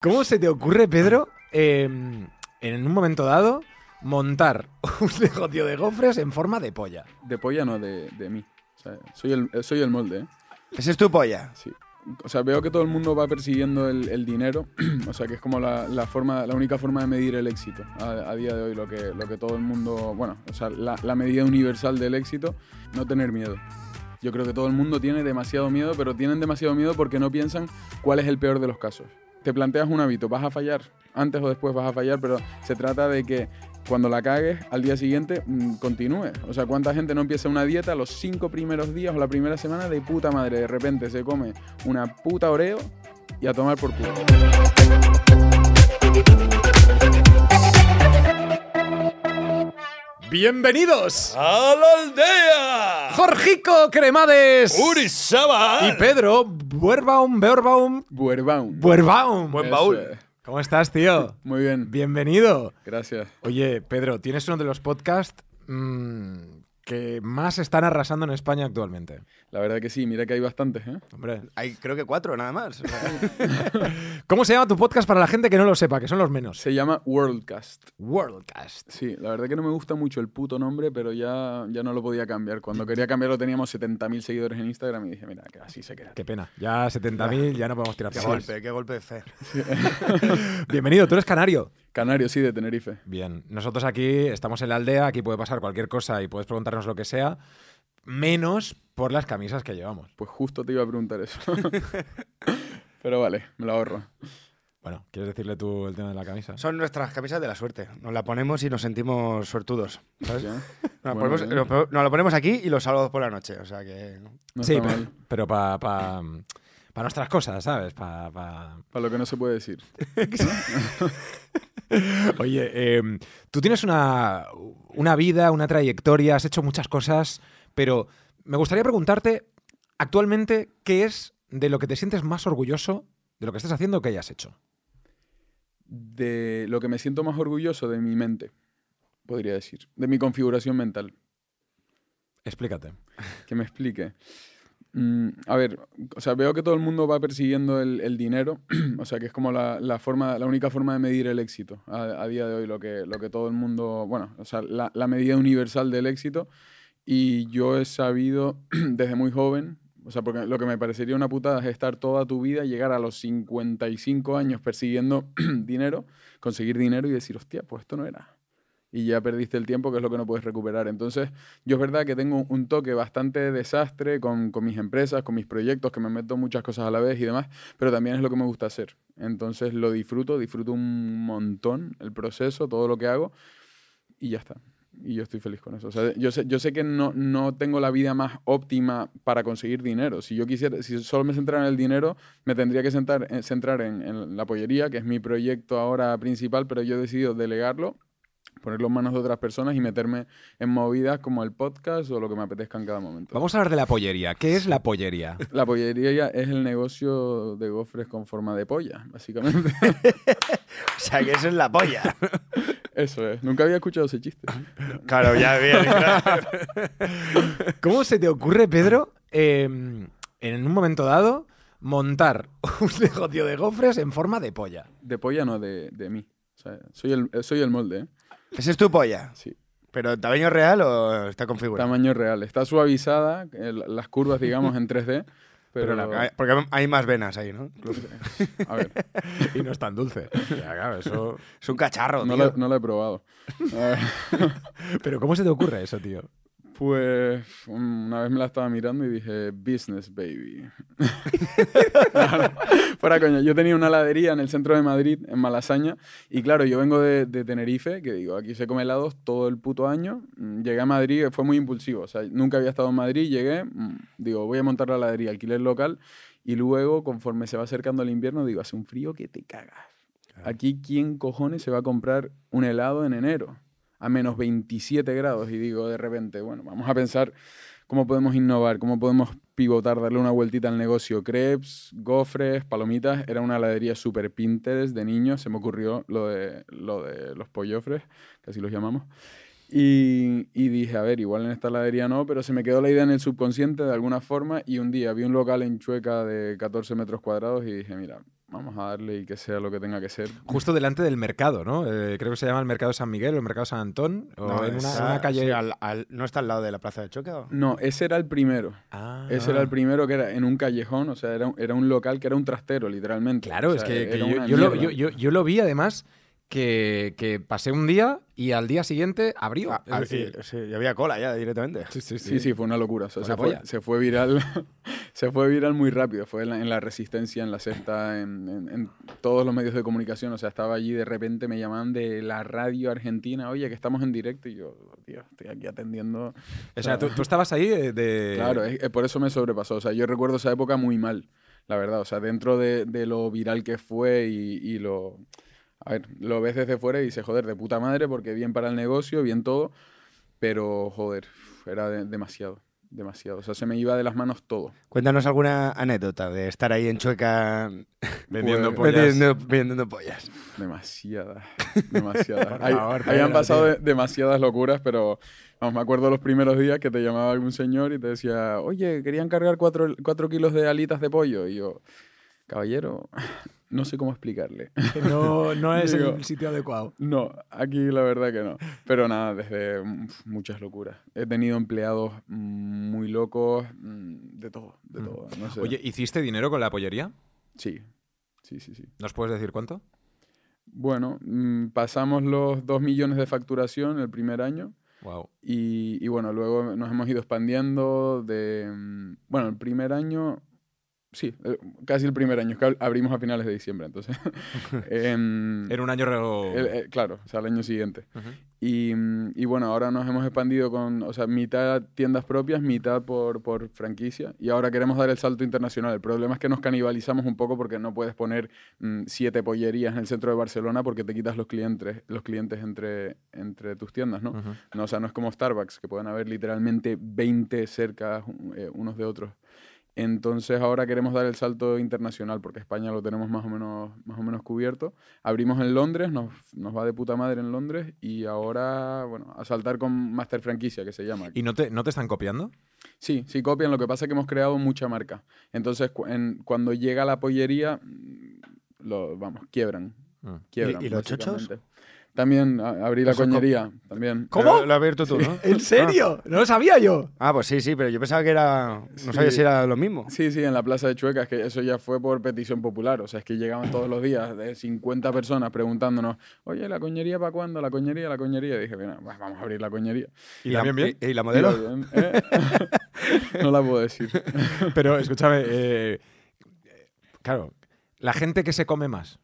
¿Cómo se te ocurre, Pedro, eh, en un momento dado, montar un negocio de gofres en forma de polla? De polla no, de, de mí. O sea, soy el, soy el molde, ¿eh? Ese es tu polla. Sí. O sea, veo que todo el mundo va persiguiendo el, el dinero. o sea, que es como la, la forma, la única forma de medir el éxito a, a día de hoy. Lo que, lo que todo el mundo. Bueno, o sea, la, la medida universal del éxito, no tener miedo. Yo creo que todo el mundo tiene demasiado miedo, pero tienen demasiado miedo porque no piensan cuál es el peor de los casos. Te planteas un hábito, vas a fallar, antes o después vas a fallar, pero se trata de que cuando la cagues, al día siguiente mm, continúe. O sea, ¿cuánta gente no empieza una dieta los cinco primeros días o la primera semana de puta madre? De repente se come una puta oreo y a tomar por culo. ¡Bienvenidos! ¡A la aldea! Jorgico Cremades ¡Urizaba! y Pedro Buerbaum, Beorbaum, Buerbaum. Buerbaum. Buen Eso baúl. ¿Cómo estás, tío? Muy bien, Bienvenido. gracias. Oye, Pedro, tienes uno de los podcasts mm, que más están arrasando en España actualmente. La verdad que sí, mira que hay bastantes, ¿eh? Hombre, Hay creo que cuatro nada más. ¿Cómo se llama tu podcast para la gente que no lo sepa, que son los menos? Se llama Worldcast. Worldcast. Sí, la verdad que no me gusta mucho el puto nombre, pero ya, ya no lo podía cambiar. Cuando quería cambiarlo teníamos 70.000 seguidores en Instagram y dije, mira, que así se queda. Qué pena. Ya 70.000, ya no podemos tirar qué golpe, qué golpe de fe. Bienvenido, tú eres canario. Canario, sí, de Tenerife. Bien, nosotros aquí estamos en la aldea, aquí puede pasar cualquier cosa y puedes preguntarnos lo que sea, menos por las camisas que llevamos. Pues justo te iba a preguntar eso. pero vale, me lo ahorro. Bueno, ¿quieres decirle tú el tema de la camisa? Son nuestras camisas de la suerte. Nos la ponemos y nos sentimos suertudos. ¿sabes? Nos, la Bueno, ponemos, bien. nos po- nos la ponemos aquí y los sábados por la noche. O sea que. No sí, pero, pero para pa, pa nuestras cosas, ¿sabes? Pa- pa- Para lo que no se puede decir. Oye, eh, tú tienes una, una vida, una trayectoria, has hecho muchas cosas, pero me gustaría preguntarte actualmente qué es de lo que te sientes más orgulloso de lo que estás haciendo o que hayas hecho. De lo que me siento más orgulloso de mi mente, podría decir. De mi configuración mental. Explícate. Que me explique. Mm, a ver, o sea, veo que todo el mundo va persiguiendo el, dinero, o sea, que es como la, forma, la única forma de medir el éxito a, a día de hoy, lo que, lo que todo el mundo, bueno, o sea, la, la medida universal del éxito. Y yo he sabido desde muy joven, o sea, porque lo que me parecería una putada es estar toda tu vida, llegar a los 55 años persiguiendo dinero, conseguir dinero y decir, hostia, pues esto no era y ya perdiste el tiempo, que es lo que no puedes recuperar. Entonces, yo es verdad que tengo un toque bastante desastre con, con mis empresas, con mis proyectos, que me meto muchas cosas a la vez y demás, pero también es lo que me gusta hacer. Entonces, lo disfruto, disfruto un montón el proceso, todo lo que hago, y ya está. Y yo estoy feliz con eso. O sea, yo sé, yo sé que no, no tengo la vida más óptima para conseguir dinero. Si yo quisiera, si solo me centrara en el dinero, me tendría que centrar, eh, centrar en, en la pollería, que es mi proyecto ahora principal, pero yo he decidido delegarlo ponerlo en manos de otras personas y meterme en movidas como el podcast o lo que me apetezca en cada momento. Vamos a hablar de la pollería. ¿Qué es la pollería? La pollería es el negocio de gofres con forma de polla, básicamente. O sea que eso es la polla. Eso es. Nunca había escuchado ese chiste. Claro, ya bien. ¿Cómo se te ocurre, Pedro, eh, en un momento dado, montar un negocio de gofres en forma de polla? De polla no, de, de mí. O sea, soy el, soy el molde, ¿eh? Ese es tu polla. Sí. ¿Pero tamaño real o está configurado? Tamaño real. Está suavizada, eh, las curvas, digamos, en 3D. Pero, Pero la- Hay- Porque hay más venas ahí, ¿no? a ver, Y no es tan dulce. Ya, claro, eso... Es un cacharro, no tío. no la he probado. Pero ¿cómo se te ocurre eso, tío? Pues una vez me la estaba mirando y dije, business baby. Fuera coño, yo tenía una heladería en el centro de Madrid, en Malasaña, y claro, yo vengo de, de Tenerife, que digo, aquí se come helados todo el puto año. Mm, Llegué a Madrid, fue muy impulsivo, o sea, nunca había estado en Madrid, llegué, mm, digo, voy a montar la heladería, alquiler local, y luego, conforme se va acercando el invierno, digo, hace un frío que te cagas. Aquí, ¿quién cojones se va a comprar un helado en enero? A menos 27 grados. Y digo de repente, bueno, vamos a pensar cómo podemos innovar, cómo podemos pivotar, darle una vueltita al negocio. Crepes, gofres, palomitas. Era una heladería súper Pinterest de niños. Se me ocurrió lo de, lo de los pollofres, que así los llamamos. Y, y dije, a ver, igual en esta heladería no, pero se me quedó la idea en el subconsciente de alguna forma. Y un día vi un local en Chueca de 14 metros cuadrados y dije, mira, vamos a darle y que sea lo que tenga que ser. Justo delante del mercado, ¿no? Eh, creo que se llama el Mercado San Miguel o el Mercado San Antón. O No, en una, está- una calle. sí, al- al- ¿No está al lado de la plaza de choque? o? No, ese era el primero. Ah. Ese era el primero que era en un callejón, o sea, era, un- era un local que era un trastero, literalmente. Claro, O es sea, que, que era yo, yo lo, yo- yo- yo lo vi además que, que pasé un día y al día siguiente abrió. Ah, Es ah, sí, y había cola ya directamente. sí, sí, sí. Sí, sí, fue una locura. O sea, se, fue, se fue viral. se fue viral muy rápido. Fue en la, en la Resistencia, en la Sexta, en, en- en todos los medios de comunicación. O sea, estaba allí de repente me llamaban de la radio argentina. Oye, que estamos en directo. Y yo, tío, estoy aquí atendiendo. O sea, tú, tú estabas ahí de... Claro, es- es por eso me sobrepasó. O sea, yo recuerdo esa época muy mal, la verdad. O sea, dentro de, de lo viral que fue y, y lo... A ver, lo ves desde fuera y dices, joder, de puta madre, porque bien para el negocio, bien todo. Pero, joder, era de- demasiado, demasiado. O sea, se me iba de las manos todo. Cuéntanos alguna anécdota de estar ahí en Chueca Vendiendo Pues- pollas. vendiendo, vendiendo pollas. Demasiadas, demasiadas. Por Hay- favor, habían pasado tío. demasiadas locuras, pero vamos, me acuerdo los primeros días que te llamaba algún señor y te decía, oye, querían cargar cuatro, cuatro kilos de alitas de pollo. Y yo, caballero, no sé cómo explicarle. No, no es Digo- el sitio adecuado. No, aquí la verdad que no. Pero nada, desde mm, muchas locuras. He tenido empleados muy locos, mm, de todo, de Mm. todo. No sé. Oye, ¿hiciste dinero con la pollería? Sí, sí, sí, sí. ¿Nos puedes decir cuánto? Bueno, pasamos los 2 millones de facturación el primer año. Wow. Y, y bueno, luego nos hemos ido expandiendo de... Bueno, el primer año... Sí, el- casi el primer año, que ab- abrimos a finales de diciembre, entonces... em, Era un año... el- el- claro, o sea, el año siguiente. Y, y bueno, ahora nos hemos expandido con, o sea, mitad tiendas propias, mitad por, por franquicia. Y ahora queremos dar el salto internacional. El problema es que nos canibalizamos un poco porque no puedes poner mm, siete pollerías en el centro de Barcelona porque te quitas los clientes, los clientes entre, entre tus tiendas, ¿no? No, o sea, no es como Starbucks, que pueden haber literalmente 20 cerca eh, unos de otros. Entonces ahora queremos dar el salto internacional porque España lo tenemos más o menos, más o menos cubierto. Abrimos en Londres, nos, nos va de puta madre en Londres y ahora, bueno, a saltar con Master Franquicia, que se llama. ¿Y no te, no te están copiando? Sí, sí copian, lo que pasa es que hemos creado mucha marca. Entonces cu- en- cuando llega la pollería, lo, vamos, quiebran. Mm. quiebran ¿Y- y los chochos? También a- abrí la Eso co- coñería, también. ¿Cómo? Lo, lo has abierto tú, ¿no? ¿En serio? No lo sabía yo. Ah, pues sí, sí, pero yo pensaba que era... No sabía Sí. si era lo mismo. Sí, sí, en la Plaza de Chueca, es que eso ya fue por petición popular. O sea, es que llegaban todos los días de 50 personas preguntándonos, oye, ¿la coñería para cuándo? ¿La coñería? ¿La coñería? Y dije, bueno, pues vamos a abrir la coñería. ¿Y la bien bien? ¿Y, y la modelo? Digo, bien, ¿eh? no la puedo decir. Pero escúchame, eh, claro, la gente que se come más.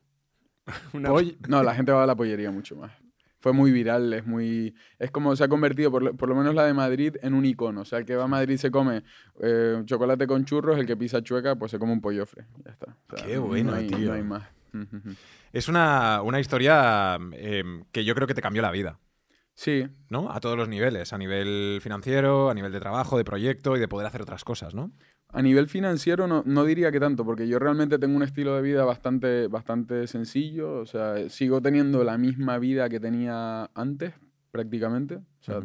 Una- No, la gente va a la pollería mucho más. Fue muy viral, es muy... Es como se ha convertido, por lo, por lo menos la de Madrid, en un icono. O sea, el que va a Madrid se come eh, chocolate con churros, el que pisa chueca, pues se come un pollofre. Ya está. O sea, Qué bueno, no hay, tío. No hay más. Es una, una historia eh, que yo creo que te cambió la vida, Sí, ¿no? A todos los niveles, a nivel financiero, a nivel de trabajo, de proyecto y de poder hacer otras cosas, ¿no? A nivel financiero no, no diría que tanto, porque yo realmente tengo un estilo de vida bastante, bastante sencillo. O sea, sigo teniendo la misma vida que tenía antes, prácticamente. O sea,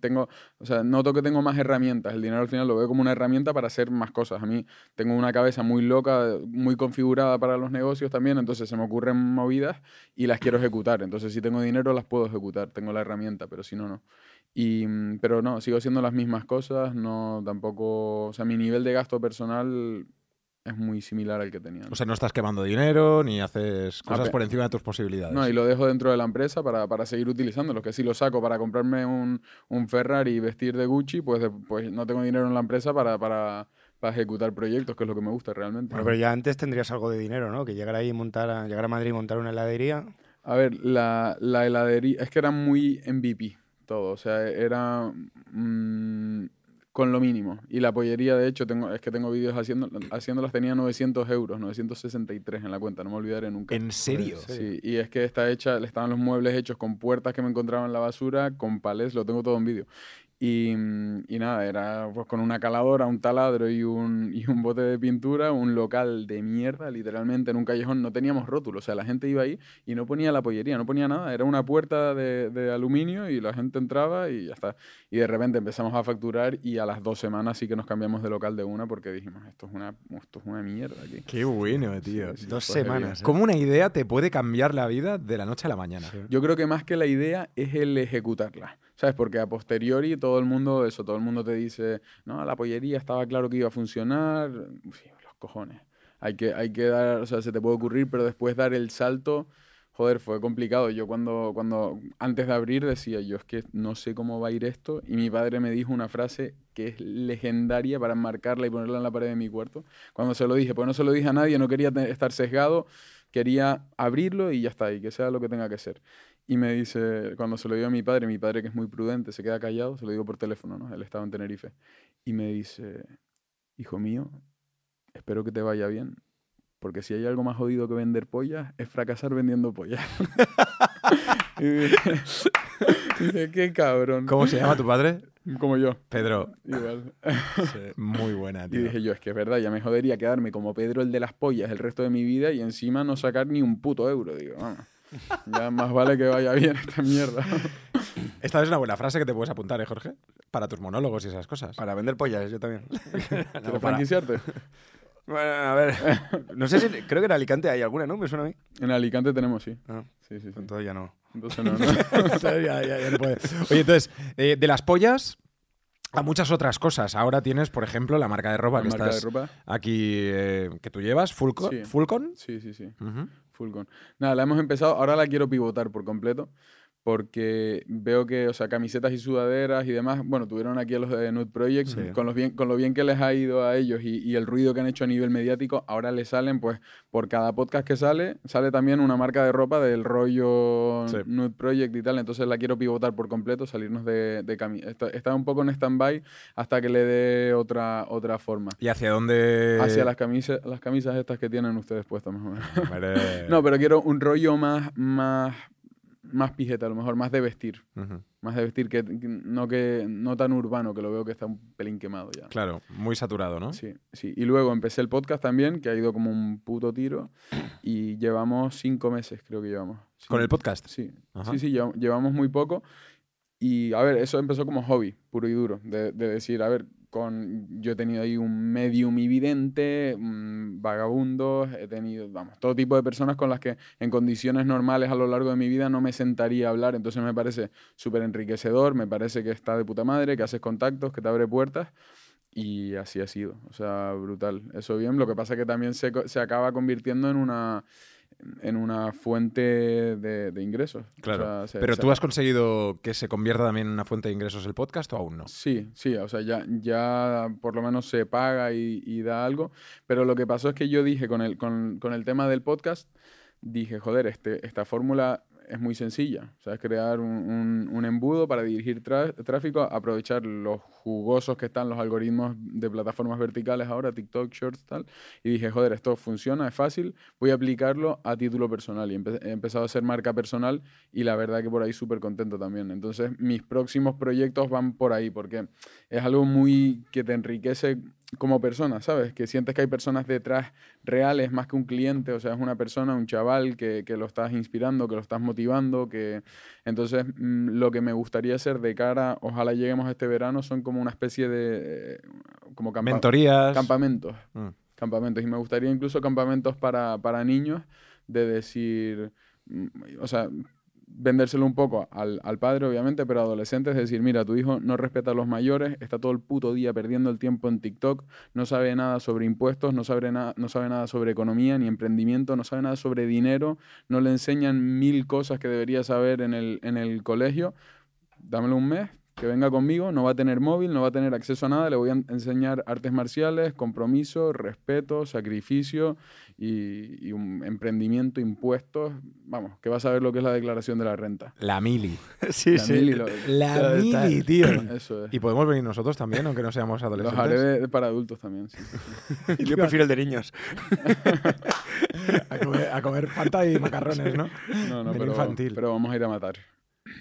tengo, o sea, noto que tengo más herramientas. El dinero al final lo veo como una herramienta para hacer más cosas. A mí tengo una cabeza muy loca, muy configurada para los negocios también, entonces se me ocurren movidas y las quiero ejecutar. Entonces, si tengo dinero, las puedo ejecutar. Tengo la herramienta, pero si no, no. Y, mm, pero no, sigo haciendo las mismas cosas, no tampoco, o sea, mi nivel de gasto personal es muy similar al que tenía. O sea, no estás quemando dinero ni haces cosas por encima de tus posibilidades. No, y lo dejo dentro de la empresa para, para seguir utilizándolo. Que si lo saco para comprarme un, un Ferrari y vestir de Gucci, pues, de- pues no tengo dinero en la empresa para, para, para ejecutar proyectos, que es lo que me gusta realmente. Bueno, pero ya antes tendrías algo de dinero, ¿no? Que llegar ahí y montar a, llegar a Madrid y montar una heladería. A ver, la, la heladería, es que era muy MVP todo, o sea, era mm, con lo mínimo. Y la pollería, de hecho, tengo, es que tengo vídeos haciendo, haciéndolas, tenía 900 euros, 963 en la cuenta, no me olvidaré nunca. ¿En serio? Sí, y es que está hecha, le estaban los muebles hechos con puertas que me encontraba en la basura, con palés, lo tengo todo en vídeo. Y, mm, y nada, era pues con una caladora, un taladro y un, y un bote de pintura, un local de mierda, literalmente en un callejón. No teníamos rótulo, o sea, la gente iba ahí y no ponía la pollería, no ponía nada. Era una puerta de, de aluminio y la gente entraba y ya está. Y de repente empezamos a facturar y a las dos semanas sí que nos cambiamos de local de una porque dijimos, esto es una, esto es una mierda aquí. Qué bueno, tío. Sí, sí, Dos semanas. ¿eh? ¿Cómo una idea te puede cambiar la vida de la noche a la mañana? Sí. Yo creo que más que la idea es el ejecutarla. ¿Sabes? Porque a posteriori todo el mundo, eso, todo el mundo te dice, no, la pollería estaba claro que iba a funcionar. Uf, los cojones. Hay que, hay que dar, o sea, se te puede ocurrir, pero después dar el salto, joder, fue complicado. Yo cuando, cuando, antes de abrir decía, yo es que no sé cómo va a ir esto. Y mi padre me dijo una frase que es legendaria para marcarla y ponerla en la pared de mi cuarto. Cuando se lo dije, pues no se lo dije a nadie, no quería estar sesgado, quería abrirlo y ya está, y que sea lo que tenga que ser. Y me dice, cuando se lo digo a mi padre, mi padre que es muy prudente, se queda callado, se lo digo por teléfono, ¿no? Él estaba en Tenerife. Y me dice, hijo mío, espero que te vaya bien, porque si hay algo más jodido que vender pollas, es fracasar vendiendo pollas. y dije, dije, qué cabrón. ¿Cómo se llama tu padre? Como yo, Pedro. igual. Muy buena, Y tío. dije yo, es que es verdad, ya me jodería quedarme como Pedro el de las pollas el resto de mi vida y encima no sacar ni un puto euro. Digo, vamos, ya más vale que vaya bien esta mierda. Esta es una buena frase que te puedes apuntar, ¿eh, Jorge? Para tus monólogos y esas cosas. Para vender pollas, yo también. ¿Quieres para- franquiciarte? Bueno, a ver. No sé si. Creo que en Alicante hay alguna, ¿no? Me suena a mí. En Alicante tenemos, sí. Ah, Sí, sí, sí. entonces ya no. Entonces no, no. Ya, ya, ya no puede. Oye, entonces, eh, de las pollas a muchas otras cosas. Ahora tienes, por ejemplo, la marca de ropa La que marca de estás ropa. aquí, eh, que tú llevas, Fullcon. Sí. Fullcon. Sí, sí, sí. Ujú. Full con. Nada, la hemos empezado, ahora la quiero pivotar por completo, porque veo que, o sea, camisetas y sudaderas y demás, bueno, tuvieron aquí a los de Nude Project, Sí. con, los bien, con lo bien que les ha ido a ellos y, y el ruido que han hecho a nivel mediático, ahora les salen, pues, por cada podcast que sale, sale también una marca de ropa del rollo Sí. Nude Project y tal, entonces la quiero pivotar por completo, salirnos de, de Está, está un poco en stand-by hasta que le dé otra, otra forma. ¿Y hacia dónde? Hacia las camisas, las camisas estas que tienen ustedes puestas, más o menos. No, pero quiero un rollo más, más, más pijeta, a lo mejor, más de vestir. Más de vestir, que, que no, que, no tan urbano, que lo veo que está un pelín quemado ya. Claro, muy saturado, ¿no? Sí, sí. Y luego empecé el podcast también, que ha ido como un puto tiro. Y llevamos cinco meses, creo que llevamos. Con el podcast. Sí, Ajá. sí, sí, lleva- llevamos muy poco. Y a ver, eso empezó como hobby, puro y duro, de, de decir, a ver, con, yo he tenido ahí un medium evidente, mm, vagabundos, he tenido, vamos, todo tipo de personas con las que en condiciones normales a lo largo de mi vida no me sentaría a hablar, entonces me parece súper enriquecedor, me parece que está de puta madre, que haces contactos, que te abre puertas. Y así ha sido, o sea, brutal. Eso bien, lo que pasa es que también se, se acaba convirtiendo en una, en una fuente de, de ingresos. O Claro. sea, se- Pero se- tú has conseguido que se convierta también en una fuente de ingresos el podcast o aún no? Sí, sí, o sea, ya, ya por lo menos se paga y, y da algo. Pero lo que pasó es que yo dije con el, con, con el tema del podcast, dije, joder, este, esta fórmula es muy sencilla. O sea, es crear un, un- embudo para dirigir tráfico, aprovechar los jugosos que están los algoritmos de plataformas verticales ahora, TikTok, Shorts, tal. Y dije, joder, esto funciona, es fácil, voy a aplicarlo a título personal. Y he empezado a hacer marca personal y la verdad que por ahí súper contento también. Entonces, mis próximos proyectos van por ahí, porque es algo muy que te enriquece como persona, ¿sabes? Que sientes que hay personas detrás reales más que un cliente, o sea, es una persona, un chaval que, que lo estás inspirando, que lo estás motivando, que... Entonces, mm, lo que me gustaría hacer de cara, ojalá lleguemos a este verano, son como una especie de... eh, como campa- Mentorías. campamentos Mm. campamentos. Y me gustaría incluso campamentos para, para niños, de decir, mm, o sea, vendérselo un poco al, al padre, obviamente, pero adolescentes, decir, mira, tu hijo no respeta a los mayores, está todo el puto día perdiendo el tiempo en TikTok, no sabe nada sobre impuestos, no sabe, nada no sabe nada sobre economía ni emprendimiento, no sabe nada sobre dinero, no le enseñan mil cosas que debería saber en el, en el colegio. Dámelo un mes, que venga conmigo, no va a tener móvil, no va a tener acceso a nada, le voy a en- enseñar artes marciales, compromiso, respeto, sacrificio y, y un emprendimiento, impuestos, vamos, que va a saber lo que es la declaración de la renta. La mili. Sí, La mil y lo- La mili, tío. eso es. Y podemos venir nosotros también, aunque no seamos Los adolescentes. haré de- de para adultos también, sí. Yo prefiero el de niños. a, comer, a comer y macarrones, ¿no? No, no, pero, infantil. pero vamos a ir a matar.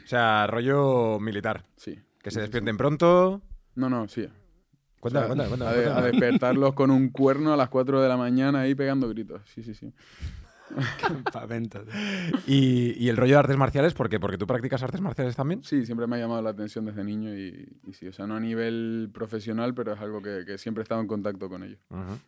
O sea, rollo militar. Sí, Que se despierten pronto. No, no, sí. Cuéntame, O sea, cuéntame, cuéntame, a, de- a cuéntame. despertarlos con un cuerno a las 4 de la mañana ahí pegando gritos. Sí, sí, sí. Campamento. Y, y el rollo de artes marciales, ¿por qué? ¿Porque tú practicas artes marciales también? Sí, siempre me ha llamado la atención desde niño y, y sí, o sea, no a nivel profesional, pero es algo que, que siempre he estado en contacto con ello. Ujú.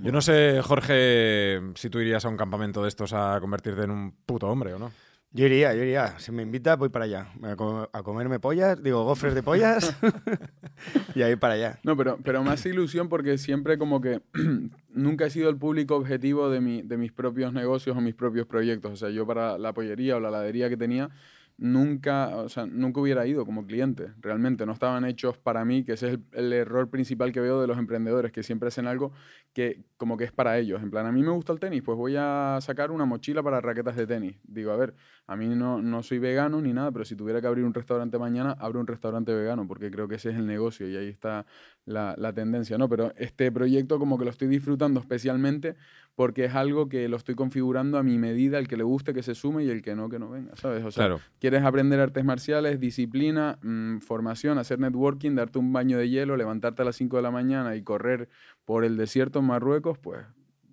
Yo no sé, Jorge, si tú irías a un campamento de estos a convertirte en un puto hombre o no. Yo iría, yo iría. Si me invita, voy para allá. A, co- a comerme pollas, digo, gofres de pollas. y ahí para allá. No, pero, pero hace ilusión porque siempre como que nunca he sido el público objetivo de, mi, de mis propios negocios o mis propios proyectos. O sea, yo para la pollería o la heladería que tenía, nunca, o sea, nunca hubiera ido como cliente. Realmente no estaban hechos para mí, que ese es el, el error principal que veo de los emprendedores, que siempre hacen algo que como que es para ellos. En plan, a mí me gusta el tenis, pues voy a sacar una mochila para raquetas de tenis. Digo, a ver, a mí no, no soy vegano ni nada, pero si tuviera que abrir un restaurante mañana, abro un restaurante vegano, porque creo que ese es el negocio y ahí está la, la tendencia, ¿no? Pero este proyecto como que lo estoy disfrutando especialmente porque es algo que lo estoy configurando a mi medida, el que le guste que se sume y el que no, que no venga, ¿sabes? O sea, Claro. quieres aprender artes marciales, disciplina, mm, formación, hacer networking, darte un baño de hielo, levantarte a las 5 de la mañana y correr por el desierto en Marruecos, pues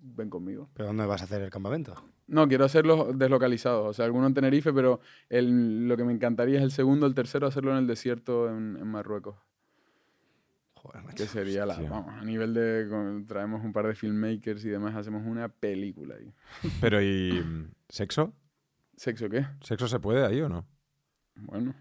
ven conmigo. ¿Pero dónde vas a hacer el campamento? No, quiero hacerlos deslocalizados, o sea, alguno en Tenerife, pero el- lo que me encantaría es el segundo, el tercero, hacerlo en el desierto en, en Marruecos. Joder, macho. Que sería la, vamos, a nivel de, con- traemos un par de filmmakers y demás, hacemos una película ahí. Pero ¿y sexo? ¿Sexo qué? ¿Sexo se puede ahí o no? Bueno,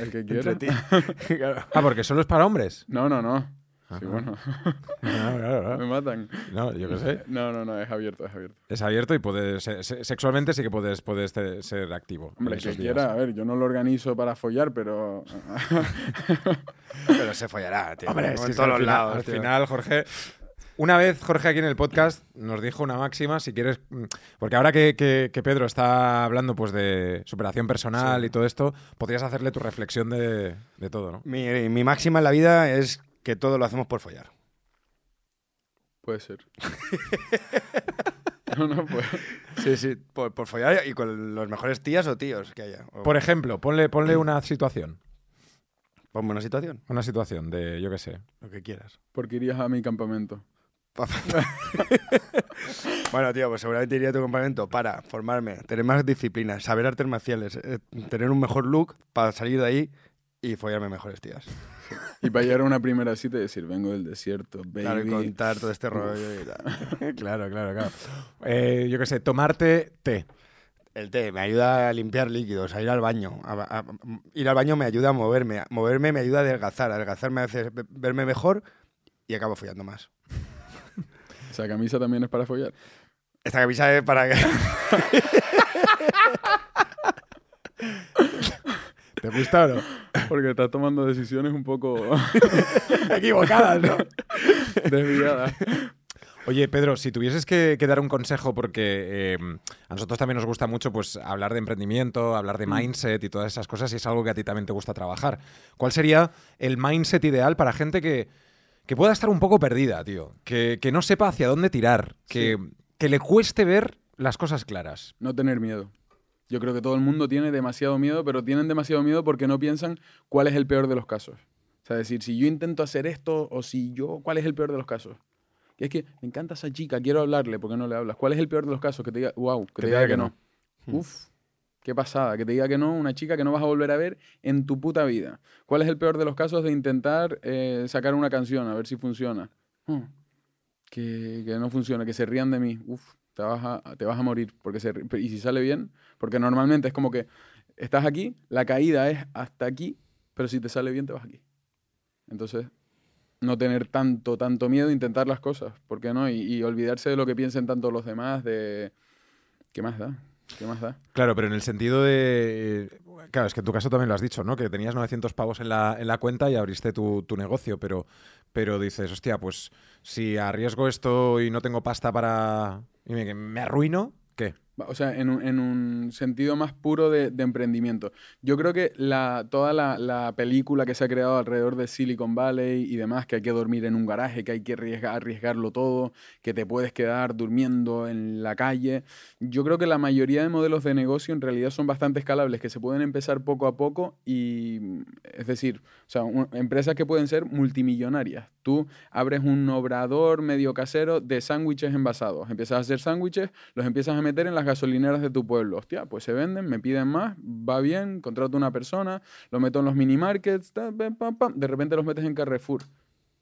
el que quiera. Claro. Ah, porque solo es para hombres. No, no, no. Sí, Ajá. bueno, Claro, claro, claro. me matan. No, yo qué sé. No, no, no, es abierto, es abierto. Es abierto y puedes, se- se- sexualmente sí que puedes, puedes ser activo. Hombre, que quiera, a ver, yo no lo organizo para follar, pero... Pero se follará, tío. Hombre, en todos los lados. al tío. final, Jorge. Una vez, Jorge, aquí en el podcast nos dijo una máxima, si quieres, mm, porque ahora que, que- que Pedro está hablando pues de superación personal y todo esto, podrías hacerle tu reflexión de, de todo, ¿no? Mi, mi máxima en la vida es que todo lo hacemos por follar. Puede ser. no, no, pues... Sí, sí, por, por follar y con los mejores tías o tíos que haya. O- Por ejemplo, ponle, ponle una situación, Ponme una situación, una situación de, yo qué sé. lo que quieras. Porque irías a mi campamento. bueno, tío, pues seguramente iría a tu campamento para formarme, tener más disciplina, saber artes marciales, eh, tener un mejor look para salir de ahí y follarme mejores tías. Y para llegar a una primera cita y decir, vengo del desierto, baby. Claro, y contar todo este rollo y tal. claro, claro, claro. Eh, yo qué sé, tomarte té. El té me ayuda a limpiar líquidos, a ir al baño. a- a- a- ir al baño me ayuda a moverme. a- Moverme me ayuda a adelgazar. Adelgazar me hace ve- verme mejor y acabo follando más. Esa camisa también es para follar. Esta camisa es para. ¿Te gusta o no? Porque estás tomando decisiones un poco Equivocadas, ¿no? desviadas. Oye, Pedro, si tuvieses que, que dar un consejo, porque eh, a nosotros también nos gusta mucho pues, hablar de emprendimiento, hablar de mindset y todas esas cosas, y es algo que a ti también te gusta trabajar. ¿Cuál sería el mindset ideal para gente que, que pueda estar un poco perdida, tío? Que, que no sepa hacia dónde tirar, que, que le cueste ver las cosas claras. No tener miedo. Yo creo que todo el mundo tiene demasiado miedo, pero tienen demasiado miedo porque no piensan cuál es el peor de los casos. O sea, decir, si yo intento hacer esto o si yo, ¿cuál es el peor de los casos? Y es que me encanta esa chica, quiero hablarle, ¿por qué no le hablas? ¿Cuál es el peor de los casos? Que te diga, wow, que, te diga, que, no. Uf, qué pasada, que te diga que no, una chica que no vas a volver a ver en tu puta vida. ¿Cuál es el peor de los casos de intentar eh, sacar una canción a ver si funciona? Hmm, Que, que no funciona, que se rían de mí. Uf, te vas a, te vas a morir. Porque se, y si sale bien, porque normalmente es como que estás aquí, la caída es hasta aquí, pero si te sale bien, te vas aquí. Entonces, no tener tanto, tanto miedo, intentar las cosas, ¿por qué no? Y, olvidarse de lo que piensen tanto los demás, de... ¿Qué más da? ¿Qué más da? Claro, pero en el sentido de... eh, Claro, es que en tu caso también lo has dicho, ¿no? Que tenías 900 pavos en la, en la cuenta y abriste tu, tu negocio, pero, pero dices, hostia, pues si arriesgo esto y no tengo pasta para... y me, me arruino, ¿qué? O sea, en un, en un sentido más puro de, de emprendimiento. Yo creo que la, toda la, la película que se ha creado alrededor de Silicon Valley y demás, que hay que dormir en un garaje, que hay que arriesgar- arriesgarlo todo, que te puedes quedar durmiendo en la calle, yo creo que la mayoría de modelos de negocio en realidad son bastante escalables, que se pueden empezar poco a poco y, mm, es decir, o sea, un- empresas que pueden ser multimillonarias. Tú abres un obrador medio casero de sándwiches envasados, empiezas a hacer sándwiches, los empiezas a meter en las gasolineras de tu pueblo. Hostia, pues se venden, me piden más, va bien, contrato una persona, lo meto en los mini markets, de repente los metes en Carrefour.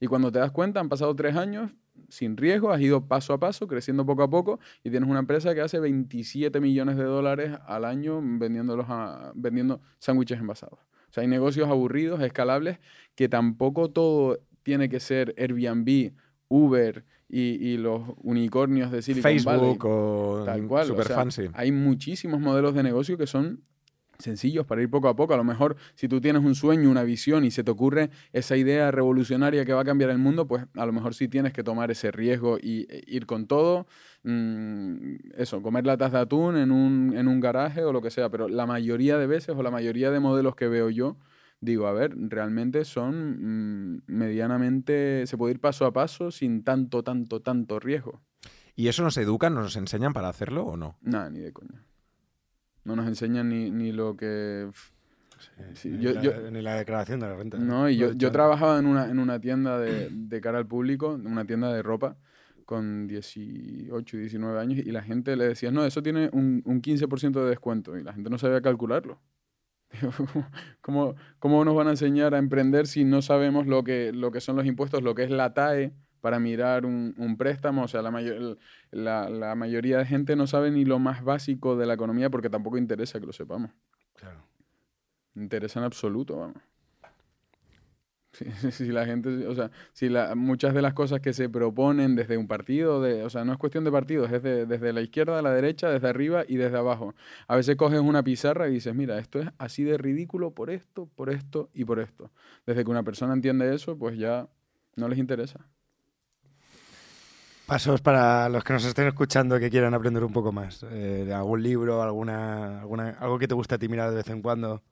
Y cuando te das cuenta, han pasado tres años sin riesgo, has ido paso a paso, creciendo poco a poco, y tienes una empresa que hace 27 millones de dólares al año vendiéndolos a- vendiendo sándwiches envasados. O sea, hay negocios aburridos, escalables, que tampoco todo tiene que ser Airbnb, Uber y, y los unicornios de Silicon Valley. Facebook o Tal cual. o sea, fancy. Hay muchísimos modelos de negocio que son sencillos para ir poco a poco. A lo mejor si tú tienes un sueño, una visión y se te ocurre esa idea revolucionaria que va a cambiar el mundo, pues a lo mejor sí tienes que tomar ese riesgo y e, ir con todo. Mm, eso, comer latas de atún en un, en un garaje o lo que sea. Pero la mayoría de veces o la mayoría de modelos que veo yo, digo, a ver, realmente son mm, medianamente, se puede ir paso a paso sin tanto, tanto, tanto riesgo. ¿Y eso nos educan, nos enseñan para hacerlo o no? Nada, ni de coña. No nos enseñan ni, ni lo que... Sí, ni, yo- la, yo- ni la declaración de la renta. No, y yo, yo trabajaba en una, en una tienda de, de cara al público, una tienda de ropa, con 18, 19 años, y la gente le decía, no, eso tiene un, un 15% de descuento, y la gente no sabía calcularlo. ¿Cómo- ¿Cómo, ¿Cómo nos van a enseñar a emprender si no sabemos lo que, lo que son los impuestos, lo que es la TAE para mirar un, un préstamo? O sea, la, mayo- la, la mayoría de gente no sabe ni lo más básico de la economía porque tampoco interesa que lo sepamos. Claro. interesa en absoluto, vamos. Si, la gente, o sea, si la, muchas de las cosas que se proponen desde un partido, de, o sea, no es cuestión de partidos, es de- desde la izquierda a la derecha, desde arriba y desde abajo. A veces coges una pizarra y dices, mira, esto es así de ridículo por esto, por esto y por esto. Desde que una persona entiende eso, pues ya no les interesa. Pasos para los que nos estén escuchando que quieran aprender un poco más. Eh, algún libro, alguna, alguna, algo que te guste a ti mirar de vez en cuando.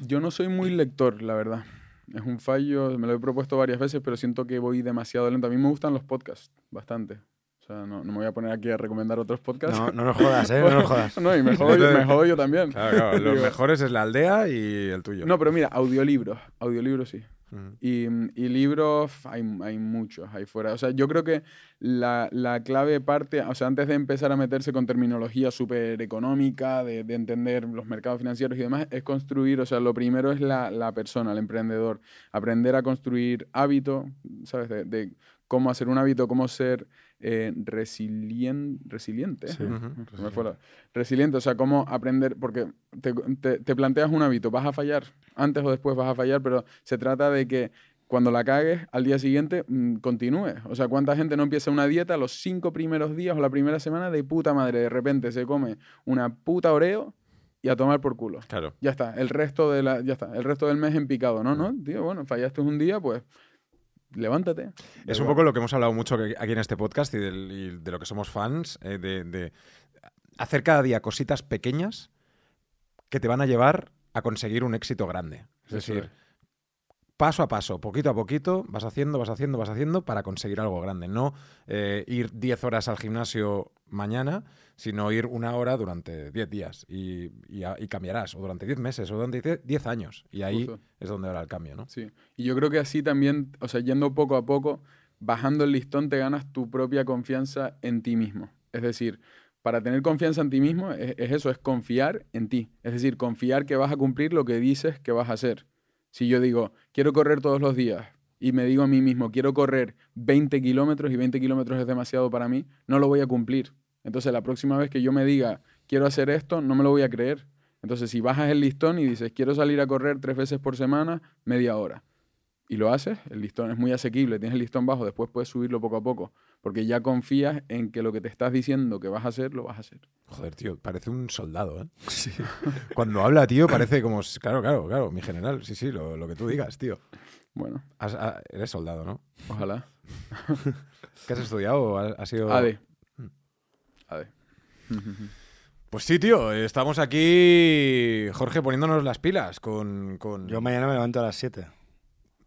Yo no soy muy lector, la verdad. Es un fallo, me lo he propuesto varias veces, pero siento que voy demasiado lento. A mí me gustan los podcasts, bastante. O sea, no, no me voy a poner aquí a recomendar otros podcasts. No, no nos jodas, ¿eh? No nos jodas. No, y me jodo, yo- me jodo yo también. Claro, claro, los mejores es la aldea y el tuyo. No, pero mira, audiolibros. Audiolibros sí. Mm. Y, libros hay, hay muchos ahí fuera. O sea, yo creo que la, la clave parte, o sea, antes de empezar a meterse con terminología súper económica, de, de entender los mercados financieros y demás, es construir, o sea, lo primero es la, la persona, el emprendedor. Aprender a construir hábito, ¿sabes? De cómo hacer un hábito, cómo ser eh, resilien- resiliente. Sí. Ujú. Se me fue la- Resiliente, o sea, cómo aprender, porque te, te- te planteas un hábito, vas a fallar, antes o después vas a fallar, pero se trata de que cuando la cagues, al día siguiente mm, continúes. O sea, ¿cuánta gente no empieza una dieta los cinco primeros días o la primera semana de puta madre? De repente se come una puta oreo y a tomar por culo. Claro. Ya está, el resto, de la, ya está, el resto del mes en picado, ¿no? ¿No? Tío, bueno, fallaste un día, pues levántate. Es un poco lo que hemos hablado mucho aquí en este podcast y, del- y de lo que somos fans, eh, de, de hacer cada día cositas pequeñas que te van a llevar a conseguir un éxito grande. Es Eso decir, es. Paso a paso, poquito a poquito, vas haciendo, vas haciendo, vas haciendo para conseguir algo grande. No eh, ir 10 horas al gimnasio mañana, sino ir una hora durante 10 días y, y a- y cambiarás, o durante 10 meses, o durante 10 10 años. Y ahí Justo. es donde habrá el cambio, ¿no? Sí, y yo creo que así también, o sea, yendo poco a poco, bajando el listón, te ganas tu propia confianza en ti mismo. Es decir, para tener confianza en ti mismo es, es eso, es confiar en ti. Es decir, confiar que vas a cumplir lo que dices que vas a hacer. Si yo digo, quiero correr todos los días y me digo a mí mismo, quiero correr 20 kilómetros y 20 kilómetros es demasiado para mí, no lo voy a cumplir. Entonces, la próxima vez que yo me diga, quiero hacer esto, no me lo voy a creer. Entonces, si bajas el listón y dices, quiero salir a correr tres veces por semana, media hora, y lo haces, el listón es muy asequible, tienes el listón bajo, después puedes subirlo poco a poco, porque ya confías en que lo que te estás diciendo que vas a hacer, lo vas a hacer. Joder, tío, parece un soldado, ¿eh? Cuando habla, tío, parece como... Claro, claro, claro, mi general. Sí, sí, lo, lo que tú digas, tío. Bueno, Has- eres soldado, ¿no? ojalá. ¿Qué has estudiado? o ha- ¿Has sido...? AD. Mm. AD. Pues sí, tío, estamos aquí, Jorge, poniéndonos las pilas con... con... Yo mañana me levanto a las 7.